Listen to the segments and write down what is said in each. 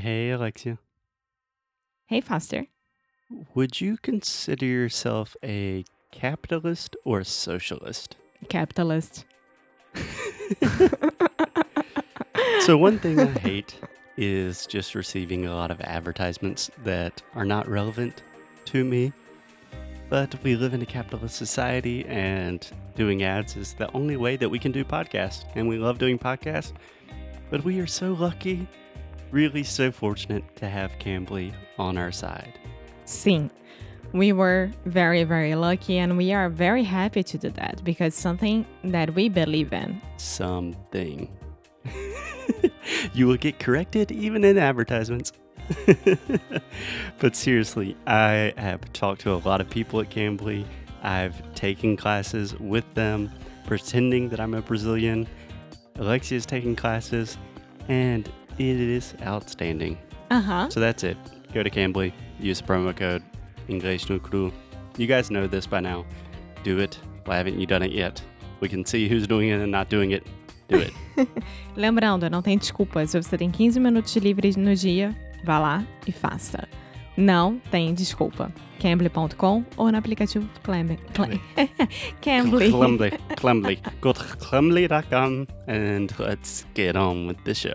Hey, Alexia. Hey, Foster. Would you consider yourself a capitalist or a socialist? Capitalist. So, one thing I hate is just receiving a lot of advertisements that are not relevant to me. But we live in a capitalist society, and doing ads is the only way that we can do podcasts. And we love doing podcasts. But we are so lucky, really so fortunate to have Cambly on our side. Sim. We were very, very lucky and we are very happy to do that because something that we believe in. Something. you will get corrected even in advertisements. but seriously, I have talked to a lot of people at Cambly. I've taken classes with them, pretending that I'm a Brazilian. Alexia's taking classes, and it is outstanding. Uh huh. So that's it. Go to Cambly, use promo code English no Cru. You guys know this by now. Do it. Why haven't you done it yet? We can see who's doing it and not doing it. Do it. Lembrando, não tem desculpa. Se você tem 15 minutos livres no dia, vá lá e faça. Não tem desculpa. Cambly.com ou no aplicativo Clam- Cambly. Clemly. Clemly. Go to clemly.com and let's get on with the show.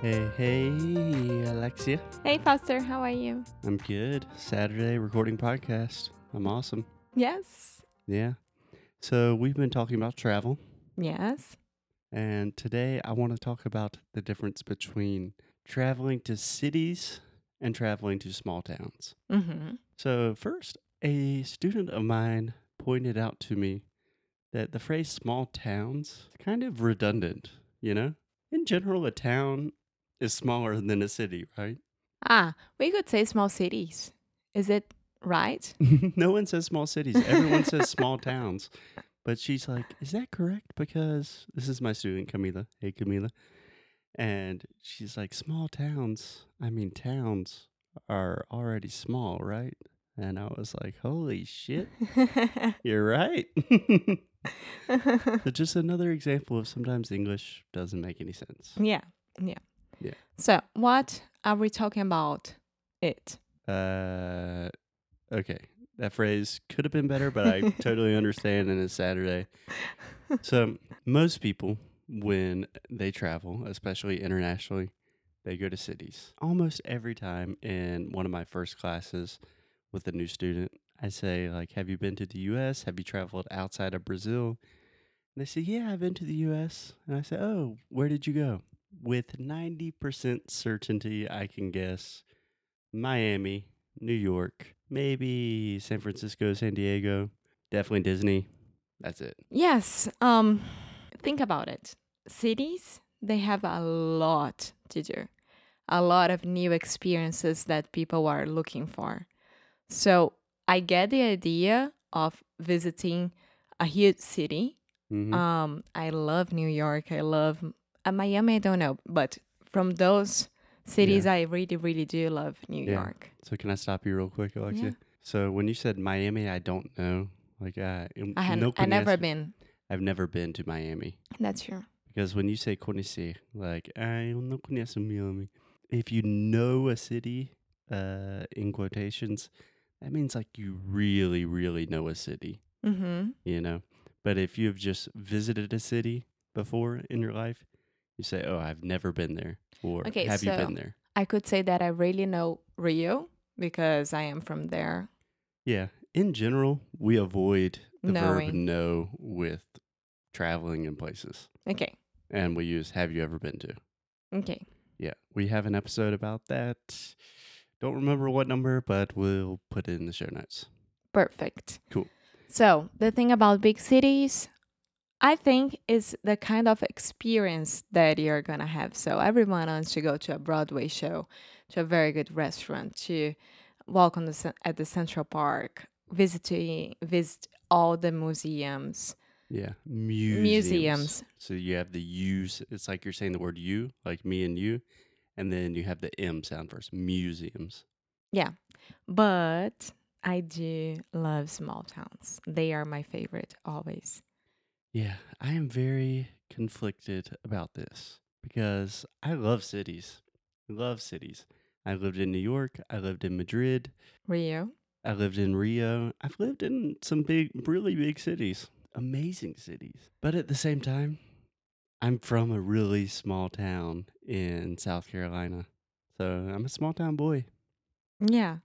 Hey, hey, Alexia. Hey, Foster, how are you? I'm good. Saturday recording podcast. I'm awesome. Yes. Yeah. So we've been talking about travel, Yes. and today I want to talk about the difference between traveling to cities and traveling to small towns. Mm-hmm. So, first, a student of mine pointed out to me that the phrase small towns is kind of redundant, you know? In general, a town is smaller than a city, right? Ah, we could say small cities. Is it right? no one says small cities. Everyone says small towns. But she's like, is that correct? Because this is my student, Camila. Hey, Camila. And she's like, small towns. I mean, towns are already small, right? And I was like, holy shit, you're right. so just another example of sometimes English doesn't make any sense. yeah. Yeah. Yeah. So, what are we talking about? It. Uh, okay. That phrase could have been better, but I totally understand and it's Saturday. So, most people, when they travel, especially internationally, they go to cities. Almost every time in one of my first classes with a new student, I say, like, have you been to the US? Have you traveled outside of Brazil? And they say, yeah, I've been to the US. And I say, oh, where did you go? With 90% certainty, I can guess Miami, New York, maybe San Francisco, San Diego, definitely Disney. That's it. Yes. Um, think about it. Cities, they have a lot to do, a lot of new experiences that people are looking for. So I get the idea of visiting a huge city. Mhm. Um, I love New York. I love uh, Miami. I don't know, but from those cities, I really, really do love New Yeah. York. so can I stop you real quick, Alexia? Yeah. So when you said Miami, I don't know. Like uh, I had no I never been. I've never been to Miami That's true. because when you say conhecer, like I não conheço Miami. If you know a city, uh, in quotations, that means like you really, really know a city. Mm-hmm. you know. But if you've just visited a city before in your life, you say, "Oh, I've never been there," or Okay, "Have you been there?" I could say that I really know Rio because I am from there. Yeah. In general, we avoid the verb "know" with traveling in places, Okay. and we use "Have you ever been to?" Okay. Yeah, we have an episode about that. Don't remember what number, but we'll put it in the show notes. Perfect. Cool. So, the thing about big cities, I think it's the kind of experience that you're gonna have. So everyone wants to go to a Broadway show, to a very good restaurant, to walk on the cen- at the Central Park, visiting visit all the museums. Yeah, museums. Museums. So you have the U's. It's like you're saying the word you, like me and you, and then you have the M sound first. Museums. Yeah, but I do love small towns. They are my favorite always. Yeah, I am very conflicted about this because I love cities. I Love cities. I lived in New York. I lived in Madrid. Rio. I lived in Rio. I've lived in some big, really big cities, amazing cities. But at the same time, I'm from a really small town in South Carolina. So I'm a small town boy. Yeah,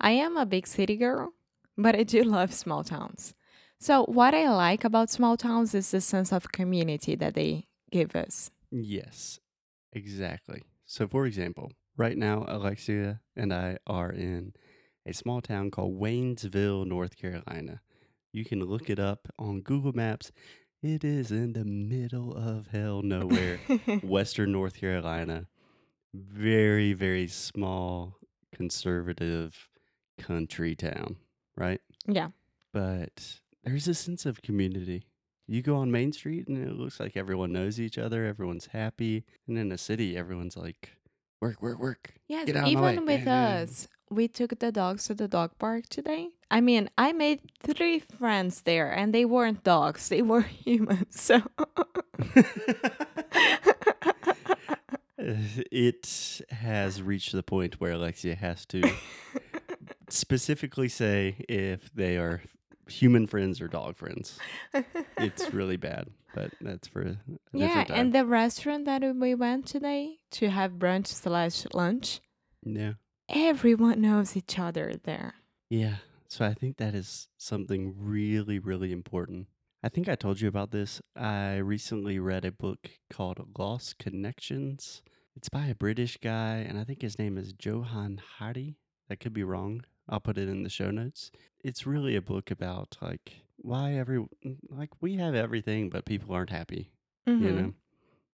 I am a big city girl, but I do love small towns. So, what I like about small towns is the sense of community that they give us. Yes, exactly. So, for example, right now, Alexia and I are in a small town called Waynesville, North Carolina. You can look it up on Google Maps. It is in the middle of hell nowhere, Western North Carolina. Very, very small, conservative country town, right? yeah, But there's a sense of community. You go on Main Street and it looks like everyone knows each other, everyone's happy. And in a city, everyone's like, work, work, work. yes, Get out of my way. even with us, we took the dogs to the dog park today. I mean, I made three friends there, and they weren't dogs, they were humans. So, it has reached the point where Alexia has to specifically say if they are human friends or dog friends. It's really bad, but that's for yeah, and the restaurant that we went today to have brunch slash lunch, yeah. everyone knows each other there. Yeah. So I think that is something really, really important. I think I told you about this. I recently read a book called Lost Connections. It's by a British guy, and I think his name is Johann Hari. That could be wrong. I'll put it in the show notes. It's really a book about like why every like we have everything, but people aren't happy. You Mhm. know,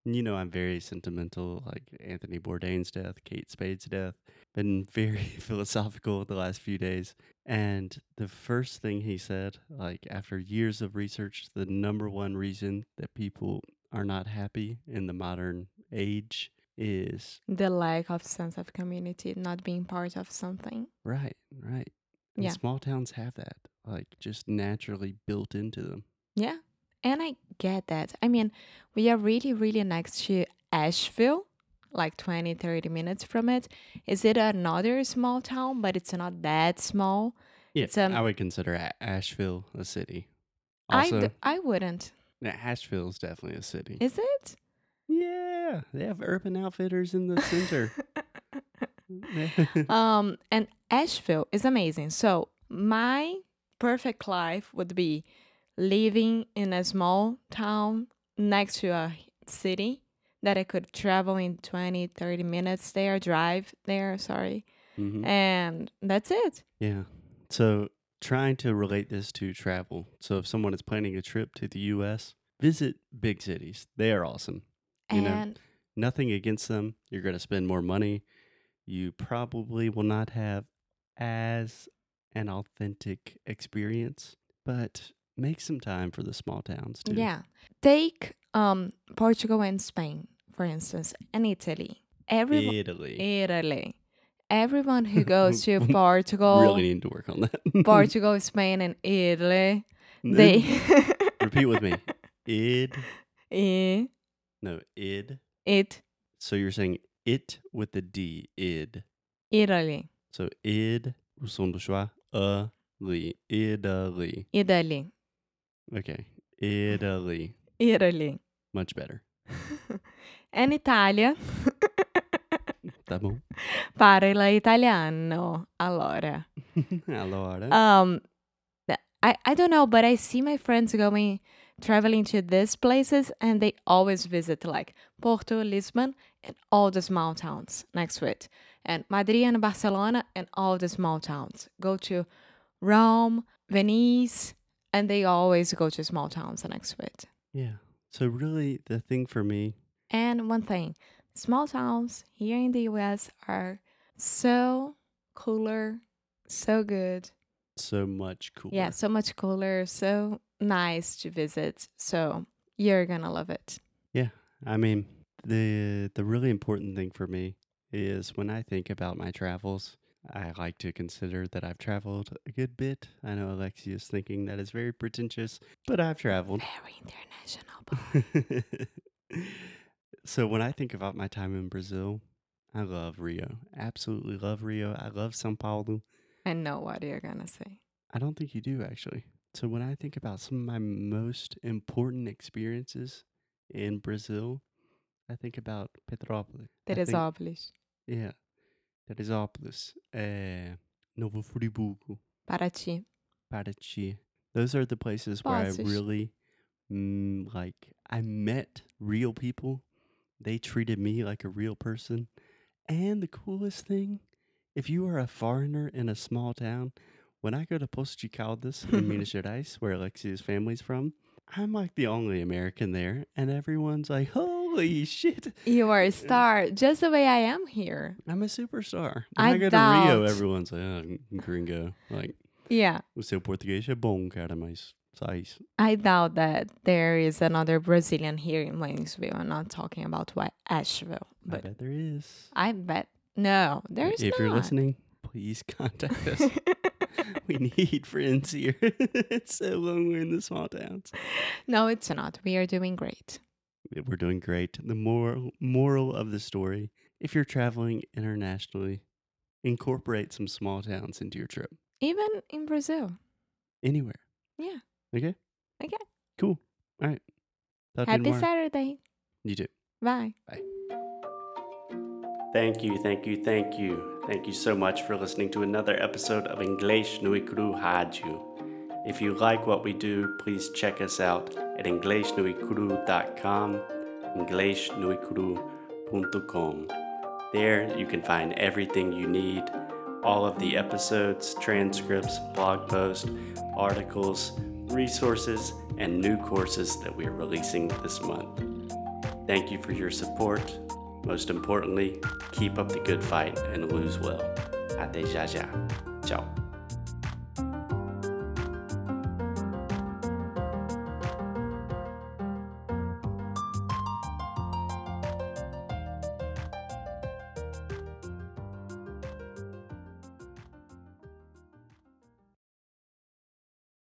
And you know I'm very sentimental, like Anthony Bourdain's death, Kate Spade's death. Been very philosophical the last few days. And the first thing he said, like after years of research, the number one reason that people are not happy in the modern age is the lack of sense of community, not being part of something. right, right. And Yeah. small towns have that, like just naturally built into them. Yeah. And I get that. I mean, we are really, really next to Asheville, like 20, 30 minutes from it. Is it another small town, but it's not that small? Yeah, It's, um, I would consider A- Asheville a city. I Also, d- I wouldn't. yeah, Asheville is definitely a city. Is it? Yeah, they have Urban Outfitters in the center. um, and Asheville is amazing. So my perfect life would be living in a small town next to a city that I could travel in 20, 30 minutes there, drive there, sorry. Mhm. And that's it. Yeah. So trying to relate this to travel. So if someone is planning a trip to the US, visit big cities. They are awesome. You know, Nothing against them. You're going to spend more money. You probably will not have as an authentic experience, but make some time for the small towns too. yeah. Take um Portugal and Spain, for instance, and Italy. Everyone Italy. Italy. Everyone who goes to Portugal, Really need to work on that. Portugal, Spain, and Italy, they Repeat with me. Id. No, id. it So you're saying it with the D. Id. Italy, So id. Som do schwa. A. Li. Italy. Italy, Okay. Italy. Italy, Much better. and Italia. Tá bom? Parla italiano. Allora, Allora. um, I I don't know, but I see my friends going traveling to these places, and they always visit like Porto, Lisbon, and all the small towns next to it, and Madrid and Barcelona, and all the small towns. Go to Rome, Venice, and they always go to small towns next to it. Yeah. So really the thing for me, And one thing, small towns here in the US are so cooler, so good. So much cooler. Yeah, so much cooler, so nice to visit. So you're gonna love it. Yeah, I mean, the the really important thing for me is when I think about my travels, I like to consider that I've traveled a good bit. I know Alexia is thinking that is very pretentious, but I've traveled. Very international. so when I think about my time in Brazil, I love Rio. Absolutely love Rio. I love São Paulo. I know what you're gonna say. I don't think you do actually. So when I think about some of my most important experiences in Brazil, I think about Petrópolis. I think- Teresópolis, Yeah. Teresópolis, eh, Novo Friburgo, Paraty. Paraty. Those are the places where I really mm, like I met real people. They treated me like a real person. And the coolest thing, if you are a foreigner in a small town, when I go to Caldas in Minas Gerais, where Alexia's family's from, I'm like the only American there, and everyone's like, "Holy shit, You are a star, just the way I am here. I'm a superstar. When I I, go to Rio, doubt. everyone's like, oh, gringo. Like, Yeah, o seu português é bom, cara, mas sais. I doubt that there is another Brazilian here in Waynesville. I'm not talking about Asheville, I but bet there is. I bet no, there's if not. you're listening, please contact us. we need friends here. it's so lonely in the small towns. no, it's not. We are doing great. We're doing great. The moral moral of the story: if you're traveling internationally, incorporate some small towns into your trip. Even in Brazil. Anywhere. Yeah. Okay. Okay. Cool. All right. Talk Happy. Saturday. You too. Bye. Bye. Thank you, thank you, thank you. Thank you so much for listening to another episode of English Nui Cru Rádio. If you like what we do, please check us out at EnglishNuiCru.com, EnglishNuiCru.com. There you can find everything you need all of the episodes, transcripts, blog posts, articles, resources, and new courses that we are releasing this month. Thank you for your support. Most importantly, keep up the good fight and lose well. Até já já. Ciao.